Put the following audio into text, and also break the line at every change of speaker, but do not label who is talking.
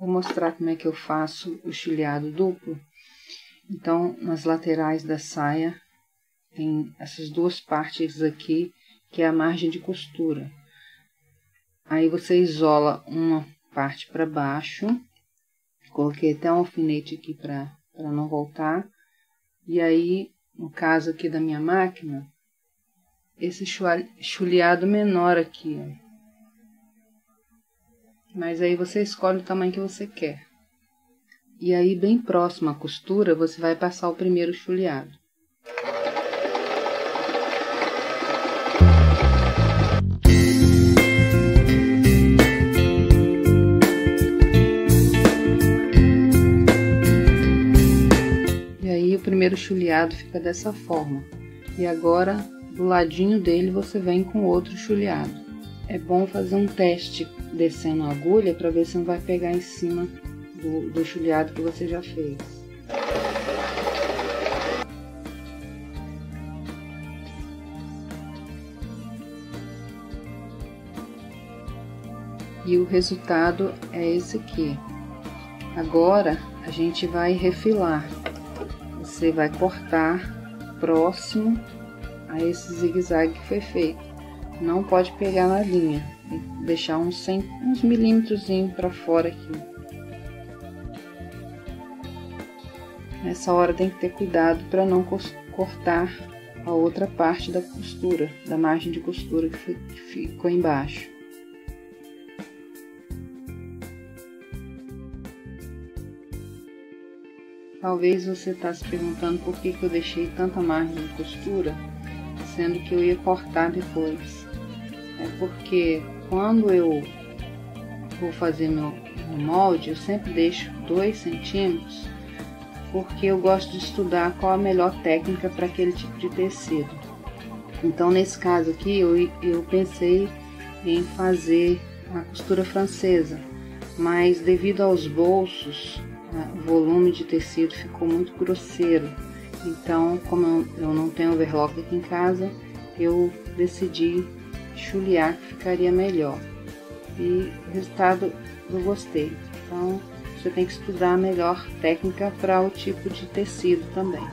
Vou mostrar como é que eu faço o chulhado duplo. Então, nas laterais da saia, tem essas duas partes aqui, que é a margem de costura. Aí você isola uma parte para baixo. Coloquei até um alfinete aqui para não voltar. E aí, no caso aqui da minha máquina, esse chuleado menor aqui, ó mas aí você escolhe o tamanho que você quer. E aí, bem próximo à costura, você vai passar o primeiro chuleado. E aí, o primeiro chuleado fica dessa forma. E agora, do ladinho dele, você vem com outro chuleado é bom fazer um teste descendo a agulha para ver se não vai pegar em cima do, do chulhado que você já fez. E o resultado é esse aqui. Agora a gente vai refilar. Você vai cortar próximo a esse zigue-zague que foi feito não pode pegar na linha, deixar uns, 100, uns milímetros para fora aqui. Nessa hora tem que ter cuidado para não cortar a outra parte da costura, da margem de costura que ficou embaixo. Talvez você está se perguntando por que, que eu deixei tanta margem de costura, sendo que eu ia cortar depois. É porque quando eu vou fazer meu, molde, eu sempre deixo 2 centímetros, porque eu gosto de estudar qual a melhor técnica para aquele tipo de tecido. Então, nesse caso aqui, eu, eu pensei em fazer a costura francesa, mas devido aos bolsos, né, o volume de tecido ficou muito grosseiro. Então, como eu não tenho overlock aqui em casa, eu decidi chulear que ficaria melhor. E o resultado eu gostei. Então você tem que estudar melhor técnica para o tipo de tecido também.